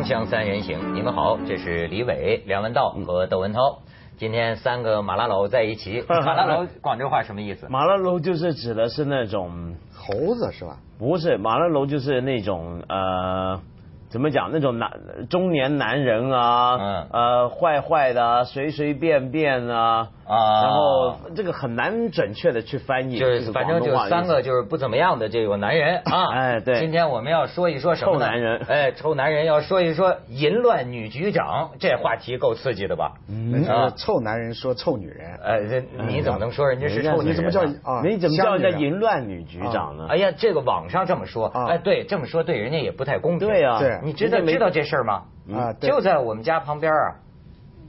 锵锵三人行，你们好，这是李伟、梁文道和窦文涛。今天三个马拉楼在一起，马拉楼广州话什么意思？马拉楼就是指的是那种猴子是吧？不是，马拉楼就是那种呃。怎么讲？那种男中年男人啊，嗯，呃，坏坏的，随随便便啊，啊，然后这个很难准确的去翻译，就是反正就三个就是不怎么样的这个男人啊，哎，对，今天我们要说一说什么？臭男人，哎，臭男人要说一说淫乱女局长，这话题够刺激的吧？嗯，臭男人说臭女人，哎，这你怎么能说人家是臭女人？你怎么叫啊？你怎么叫人家淫乱女局长呢？哎呀，这个网上这么说，哎，对，这么说对人家也不太公平，对呀，对。你知道知道这事儿吗？啊，就在我们家旁边啊。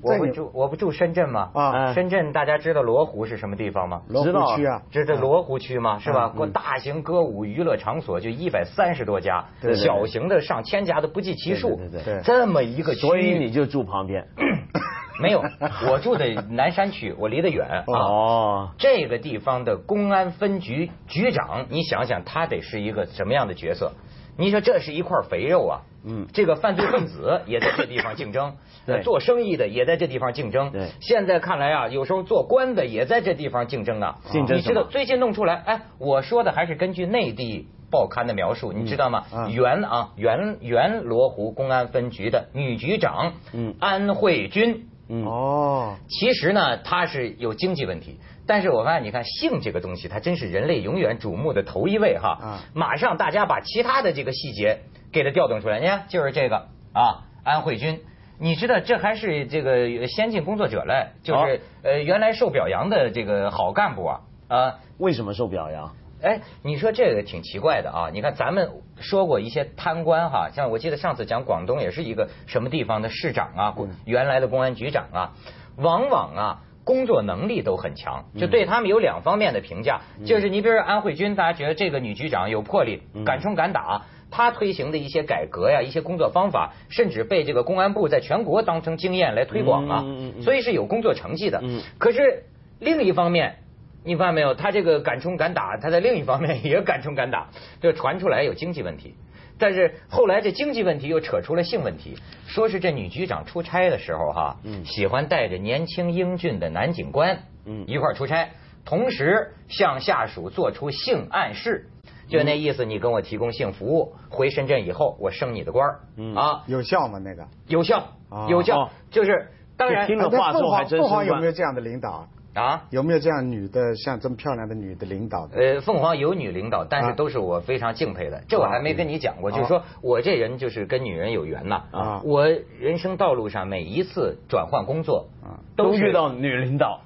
我不住，我不住深圳吗？啊，深圳大家知道罗湖是什么地方吗？罗湖区啊，这是罗湖区吗？是吧？过大型歌舞娱乐场所就一百三十多家，小型的上千家都不计其数。对对，这么一个区，所以你就住旁边？没有，我住的南山区，我离得远啊。哦，这个地方的公安分局局长，你想想他得是一个什么样的角色？你说这是一块肥肉啊，嗯，这个犯罪分子也在这地方竞争，对，做生意的也在这地方竞争，对，现在看来啊，有时候做官的也在这地方竞争啊，竞争你知道最近弄出来，哎，我说的还是根据内地报刊的描述，你知道吗？原啊原原罗湖公安分局的女局长，嗯，安慧君。哦，其实呢，他是有经济问题，但是我发现，你看性这个东西，它真是人类永远瞩目的头一位哈。啊，马上大家把其他的这个细节给它调动出来，你看就是这个啊，安慧君，你知道这还是这个先进工作者嘞，就是呃原来受表扬的这个好干部啊啊，为什么受表扬？哎，你说这个挺奇怪的啊！你看咱们说过一些贪官哈，像我记得上次讲广东也是一个什么地方的市长啊，原来的公安局长啊，往往啊工作能力都很强，就对他们有两方面的评价，就是你比如说安慧君，大家觉得这个女局长有魄力，敢冲敢打，她推行的一些改革呀，一些工作方法，甚至被这个公安部在全国当成经验来推广啊，所以是有工作成绩的。可是另一方面。你发现没有？他这个敢冲敢打，他在另一方面也敢冲敢打，就传出来有经济问题。但是后来这经济问题又扯出了性问题，说是这女局长出差的时候哈，嗯喜欢带着年轻英俊的男警官嗯一块儿出差，同时向下属做出性暗示，就那意思，你跟我提供性服务，回深圳以后我升你的官儿啊，有效吗？那个有效，有效，就是当然。听了话之后还真凤凰有没有这样的领导？啊，有没有这样女的像这么漂亮的女的领导？呃，凤凰有女领导，但是都是我非常敬佩的。这我还没跟你讲过，就是说我这人就是跟女人有缘呐。啊，我人生道路上每一次转换工作，都遇到女领导。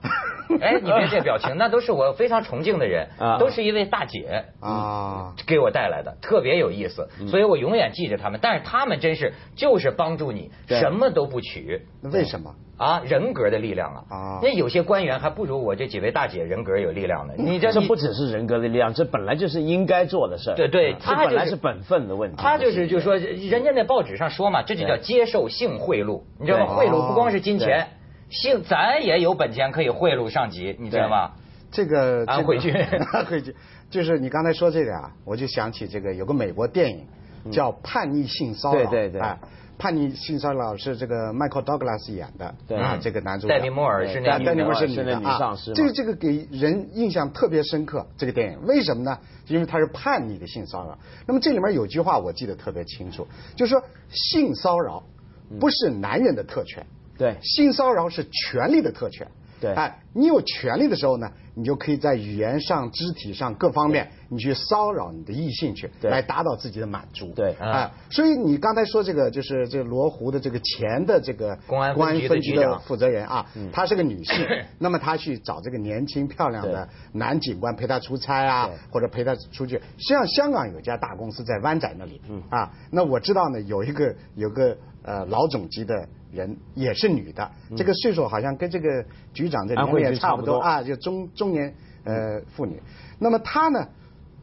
哎，你别这表情，那都是我非常崇敬的人，都是一位大姐啊，给我带来的，特别有意思，所以我永远记着他们。但是他们真是就是帮助你，什么都不取。那为什么？啊，人格的力量啊！啊，那有些官员还不如我这几位大姐人格有力量呢。你这这不只是人格的力量，这本来就是应该做的事对对，他本来是本分的问题。他就是就说，人家那报纸上说嘛，这就叫接受性贿赂，你知道吗？贿赂不光是金钱。姓咱也有本钱可以贿赂上级，你知道吗？这个安徽军，安徽军，就是你刚才说这个啊，我就想起这个有个美国电影叫《叛逆性骚扰》，对对对，叛逆性骚扰是这个 Michael Douglas 演的，啊，这个男主角戴维摩尔是那戴维摩尔是女的啊，这个这个给人印象特别深刻。这个电影为什么呢？因为它是叛逆的性骚扰。那么这里面有句话我记得特别清楚，就是说性骚扰不是男人的特权。对，性骚扰是权力的特权。对，哎，你有权利的时候呢，你就可以在语言上、肢体上各方面，你去骚扰你的异性去，来达到自己的满足。对，哎，所以你刚才说这个，就是这个罗湖的这个前的这个公安分局的负责人啊，她是个女性，那么她去找这个年轻漂亮的男警官陪她出差啊，或者陪她出去。实际上，香港有家大公司在湾仔那里，嗯。啊，那我知道呢，有一个有个呃老总级的。人也是女的，这个岁数好像跟这个局长这年龄也差不多啊，就中中年呃妇女。那么她呢，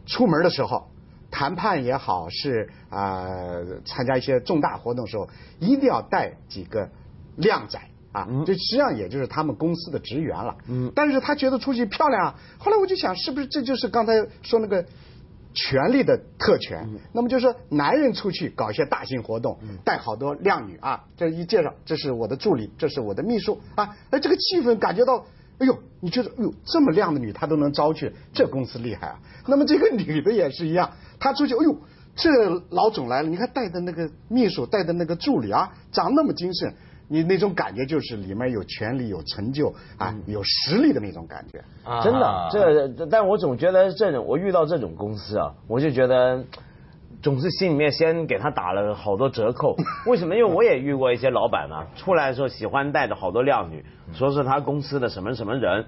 出门的时候谈判也好，是啊参加一些重大活动的时候，一定要带几个靓仔啊，这实际上也就是他们公司的职员了。嗯，但是他觉得出去漂亮，后来我就想，是不是这就是刚才说那个权力的特权。那么就是说，男人出去搞一些大型活动，带好多靓女啊，这一介绍，这是我的助理，这是我的秘书啊，哎，这个气氛感觉到，哎呦，你觉得，哎呦，这么靓的女她都能招去，这公司厉害啊。那么这个女的也是一样，她出去，哎呦，这老总来了，你看带的那个秘书，带的那个助理啊，长那么精神。你那种感觉就是里面有权力、有成就啊，有实力的那种感觉。真的，这但我总觉得这种我遇到这种公司啊，我就觉得总是心里面先给他打了好多折扣。为什么？因为我也遇过一些老板嘛，出来的时候喜欢带着好多靓女，说是他公司的什么什么人。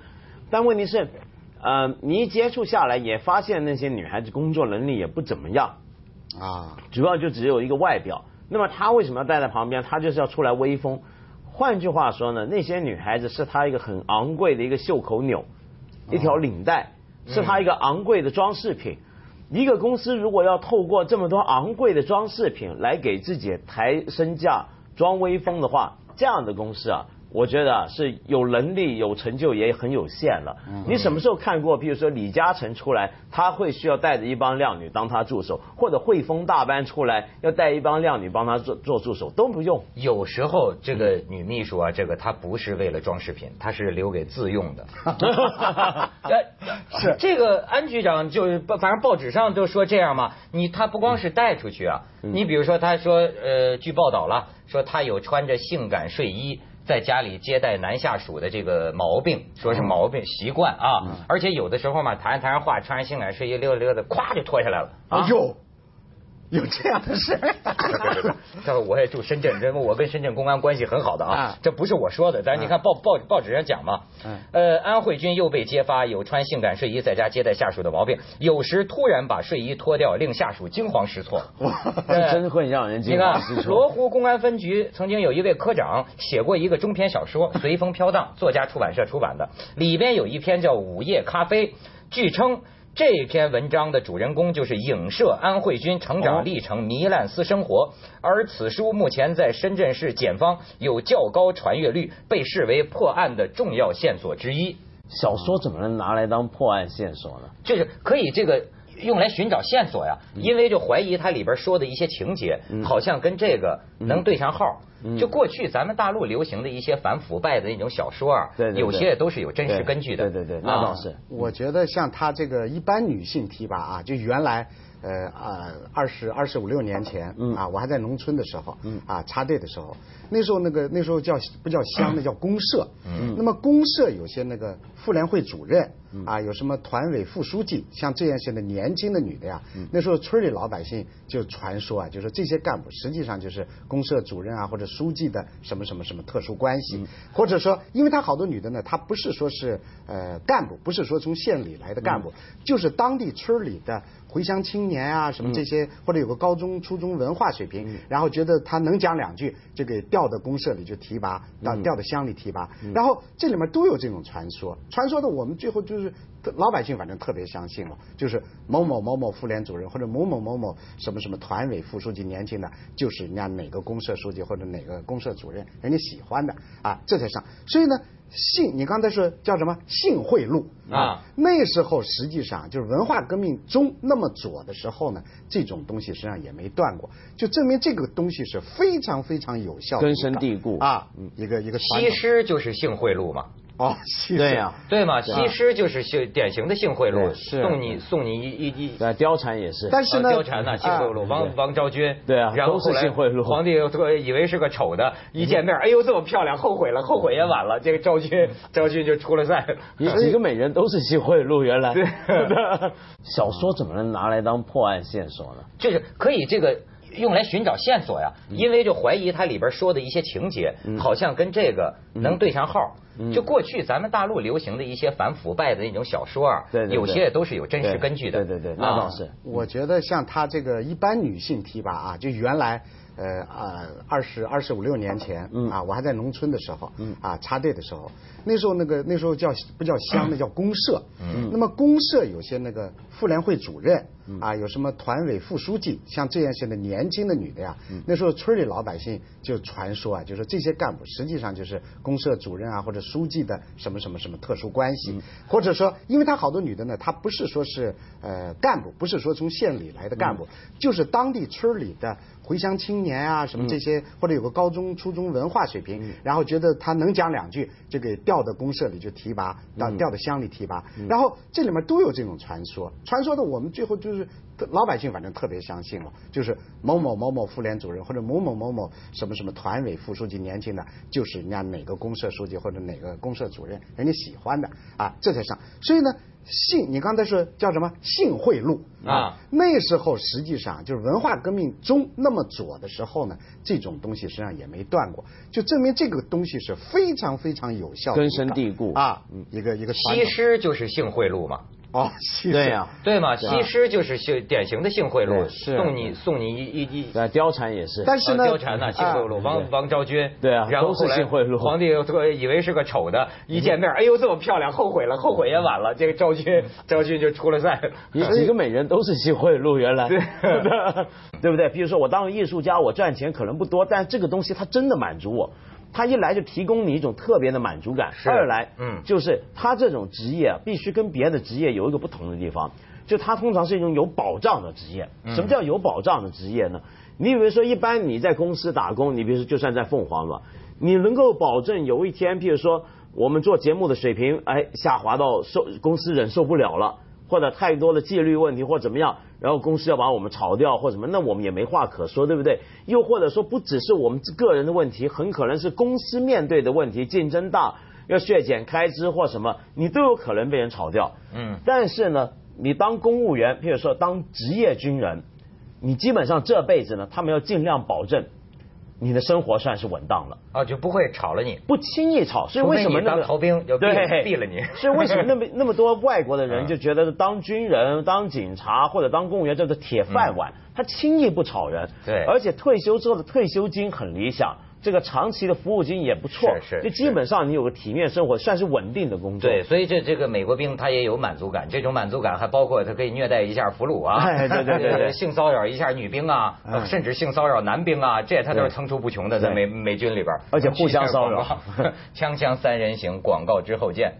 但问题是，呃，你一接触下来也发现那些女孩子工作能力也不怎么样啊，主要就只有一个外表。那么他为什么要待在旁边？他就是要出来威风。换句话说呢，那些女孩子是他一个很昂贵的一个袖口纽，一条领带，是他一个昂贵的装饰品。一个公司如果要透过这么多昂贵的装饰品来给自己抬身价、装威风的话，这样的公司啊。我觉得是有能力、有成就也很有限了。你什么时候看过？比如说李嘉诚出来，他会需要带着一帮靓女当他助手，或者汇丰大班出来要带一帮靓女帮他做做助手，都不用。有时候这个女秘书啊，这个她不是为了装饰品，她是留给自用的。是这个安局长就反正报纸上就说这样嘛。你他不光是带出去啊，你比如说他说呃，据报道了，说他有穿着性感睡衣。在家里接待男下属的这个毛病，说是毛病习惯啊，而且有的时候嘛，谈着谈着话，穿上性感睡衣溜达溜达，咵就脱下来了。哎呦！有这样的事儿？这我也住深圳，这我跟深圳公安关系很好的啊。这不是我说的，但是你看报报报纸上讲嘛。呃，安慧君又被揭发有穿性感睡衣在家接待下属的毛病，有时突然把睡衣脱掉，令下属惊慌失措。真会让人惊慌失措。罗湖公安分局曾经有一位科长写过一个中篇小说《随风飘荡》，作家出版社出版的，里边有一篇叫《午夜咖啡》，据称。这篇文章的主人公就是影射安慧君成长历程、糜烂私生活，而此书目前在深圳市检方有较高传阅率，被视为破案的重要线索之一。小说怎么能拿来当破案线索呢？就是可以这个用来寻找线索呀，因为就怀疑它里边说的一些情节，好像跟这个能对上号。就过去咱们大陆流行的一些反腐败的那种小说啊，有些都是有真实根据的。对对对，那倒是。我觉得像他这个一般女性提拔啊，就原来。呃啊，二十二十五六年前，啊，我还在农村的时候，啊，插队的时候，那时候那个那时候叫不叫乡，那叫公社。那么公社有些那个妇联会主任，啊，有什么团委副书记，像这样些的年轻的女的呀，那时候村里老百姓就传说啊，就说这些干部实际上就是公社主任啊或者书记的什么什么什么特殊关系，或者说，因为他好多女的呢，她不是说是呃干部，不是说从县里来的干部，就是当地村里的。回乡青年啊，什么这些，或者有个高中、初中文化水平，然后觉得他能讲两句，就给调到公社里就提拔，到调到乡里提拔。然后这里面都有这种传说，传说的我们最后就是老百姓反正特别相信了，就是某某某某妇联主任或者某某某某什么什么团委副书记，年轻的，就是人家哪个公社书记或者哪个公社主任，人家喜欢的啊，这才上。所以呢。信，你刚才说叫什么信贿赂啊？那时候实际上就是文化革命中那么左的时候呢，这种东西实际上也没断过，就证明这个东西是非常非常有效的，根深蒂固啊，一个一个。西施就是性贿赂嘛。哦，对呀，对嘛，西施就是性典型的性贿赂，送你送你一一一，对，貂蝉也是，但是呢，貂蝉呢性贿赂，王王昭君，对啊，然后是性贿赂，皇帝以为是个丑的，一见面，哎呦这么漂亮，后悔了，后悔也晚了，这个昭君，昭君就出了。赛，几个美人都是性贿赂，原来，对，小说怎么能拿来当破案线索呢？就是可以这个。用来寻找线索呀，因为就怀疑它里边说的一些情节，好像跟这个能对上号。就过去咱们大陆流行的一些反腐败的那种小说啊，有些也都是有真实根据的。对对对，那倒是。我觉得像他这个一般女性提拔啊，就原来。呃啊二十二十五六年前，嗯。啊，我还在农村的时候，嗯。啊插队的时候，那时候那个那时候叫不叫乡，那叫公社。嗯。那么公社有些那个妇联会主任，啊，有什么团委副书记，像这样些的年轻的女的呀，那时候村里老百姓就传说啊，就说这些干部实际上就是公社主任啊或者书记的什么什么什么特殊关系，或者说，因为他好多女的呢，她不是说是呃干部，不是说从县里来的干部，就是当地村里的。回乡青年啊，什么这些，或者有个高中、初中文化水平，然后觉得他能讲两句，就给调到公社里就提拔，到调到乡里提拔。然后这里面都有这种传说，传说的我们最后就是老百姓反正特别相信了，就是某某某某妇联主任或者某某某某什么什么团委副书记，年轻的，就是人家哪个公社书记或者哪个公社主任，人家喜欢的啊，这才上。所以呢。性，你刚才说叫什么性贿赂啊？那时候实际上就是文化革命中那么左的时候呢，这种东西实际上也没断过，就证明这个东西是非常非常有效，根深蒂固啊。一个一个西施就是性贿赂嘛。哦，对呀，对嘛，西施就是性典型的性贿赂，送你送你一一一，貂蝉也是，但是呢，貂蝉呢性贿赂，王王昭君，对啊，然后后来皇帝以为是个丑的，一见面，哎呦这么漂亮，后悔了，后悔也晚了，这个昭君，昭君就出了赛，几 个美人都是性贿赂，原来，对，对不对？比如说我当艺术家，我赚钱可能不多，但这个东西它真的满足我。他一来就提供你一种特别的满足感，二来，嗯，就是他这种职业必须跟别的职业有一个不同的地方，就他通常是一种有保障的职业。什么叫有保障的职业呢？你比如说，一般你在公司打工，你比如说就算在凤凰吧，你能够保证有一天，譬如说我们做节目的水平，哎，下滑到受公司忍受不了了。或者太多的纪律问题或怎么样，然后公司要把我们炒掉或什么，那我们也没话可说，对不对？又或者说不只是我们个人的问题，很可能是公司面对的问题，竞争大，要削减开支或什么，你都有可能被人炒掉。嗯。但是呢，你当公务员，譬如说当职业军人，你基本上这辈子呢，他们要尽量保证。你的生活算是稳当了啊，就不会炒了你，不轻易炒。所以为什么当逃兵要毙毙了你？所以为什么那么 那么多外国的人就觉得当军人、当警察或者当公务员叫做铁饭碗，他轻易不炒人。对，而且退休之后的退休金很理想。这个长期的服务金也不错，是就基本上你有个体面生活，算是稳定的工作。对，所以这这个美国兵他也有满足感，这种满足感还包括他可以虐待一下俘虏啊，对对对对，性骚扰一下女兵啊，甚至性骚扰男兵啊，这他都是层出不穷的在美美军里边，而且互相 骚扰。锵锵三人行，广告之后见。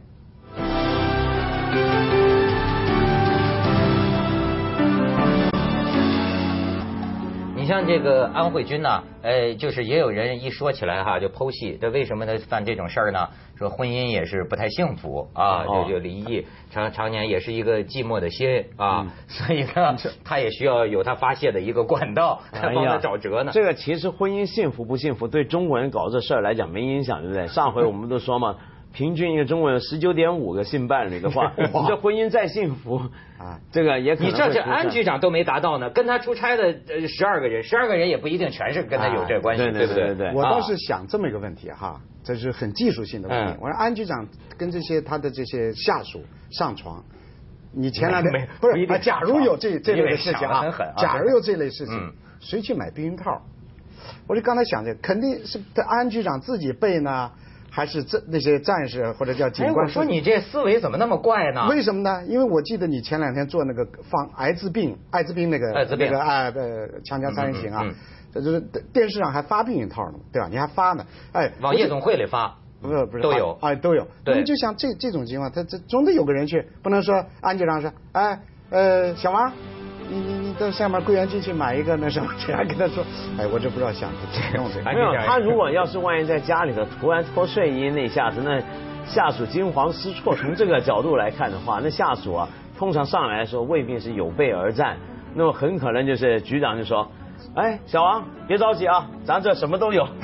你像这个安慧君呢，呃，就是也有人一说起来哈，就剖析这为什么他犯这种事儿呢？说婚姻也是不太幸福啊，就就离异，常常年也是一个寂寞的心啊，所以呢，他也需要有他发泄的一个管道，帮他找辙呢。这个其实婚姻幸福不幸福，对中国人搞这事儿来讲没影响，对不对？上回我们都说嘛。平均一个中国人十九点五个性伴侣的话，你这婚姻再幸福啊，这个也可能。你这这安局长都没达到呢，跟他出差的十二个人，十二个人也不一定全是跟他有这关系，对不对？对我倒是想这么一个问题哈，这是很技术性的问题。我说安局长跟这些他的这些下属上床，你前两天不是？假如有这这类的事情啊，假如有这类事情，谁去买避孕套？我就刚才想着，肯定是安局长自己备呢。还是这那些战士或者叫警官？我说你这思维怎么那么怪呢？为什么呢？因为我记得你前两天做那个防艾滋病、艾滋病那个那个啊呃锵锵三人行啊，这就是电视上还发病一套呢，对吧？你还发呢？哎，往夜总会里发，不是不是都有哎都有。对，就像这这种情况，他这总得有个人去，不能说安局长说，哎呃小王。你你你到下面柜员机去买一个那什么，这样跟他说，哎，我这不知道想怎么弄这个。没有，他如果要是万一在家里头突然脱睡衣那一下子，那下属惊慌失措。从这个角度来看的话，那下属啊，通常上来的时候未必是有备而战，那么很可能就是局长就说，哎，小王别着急啊，咱这什么都有。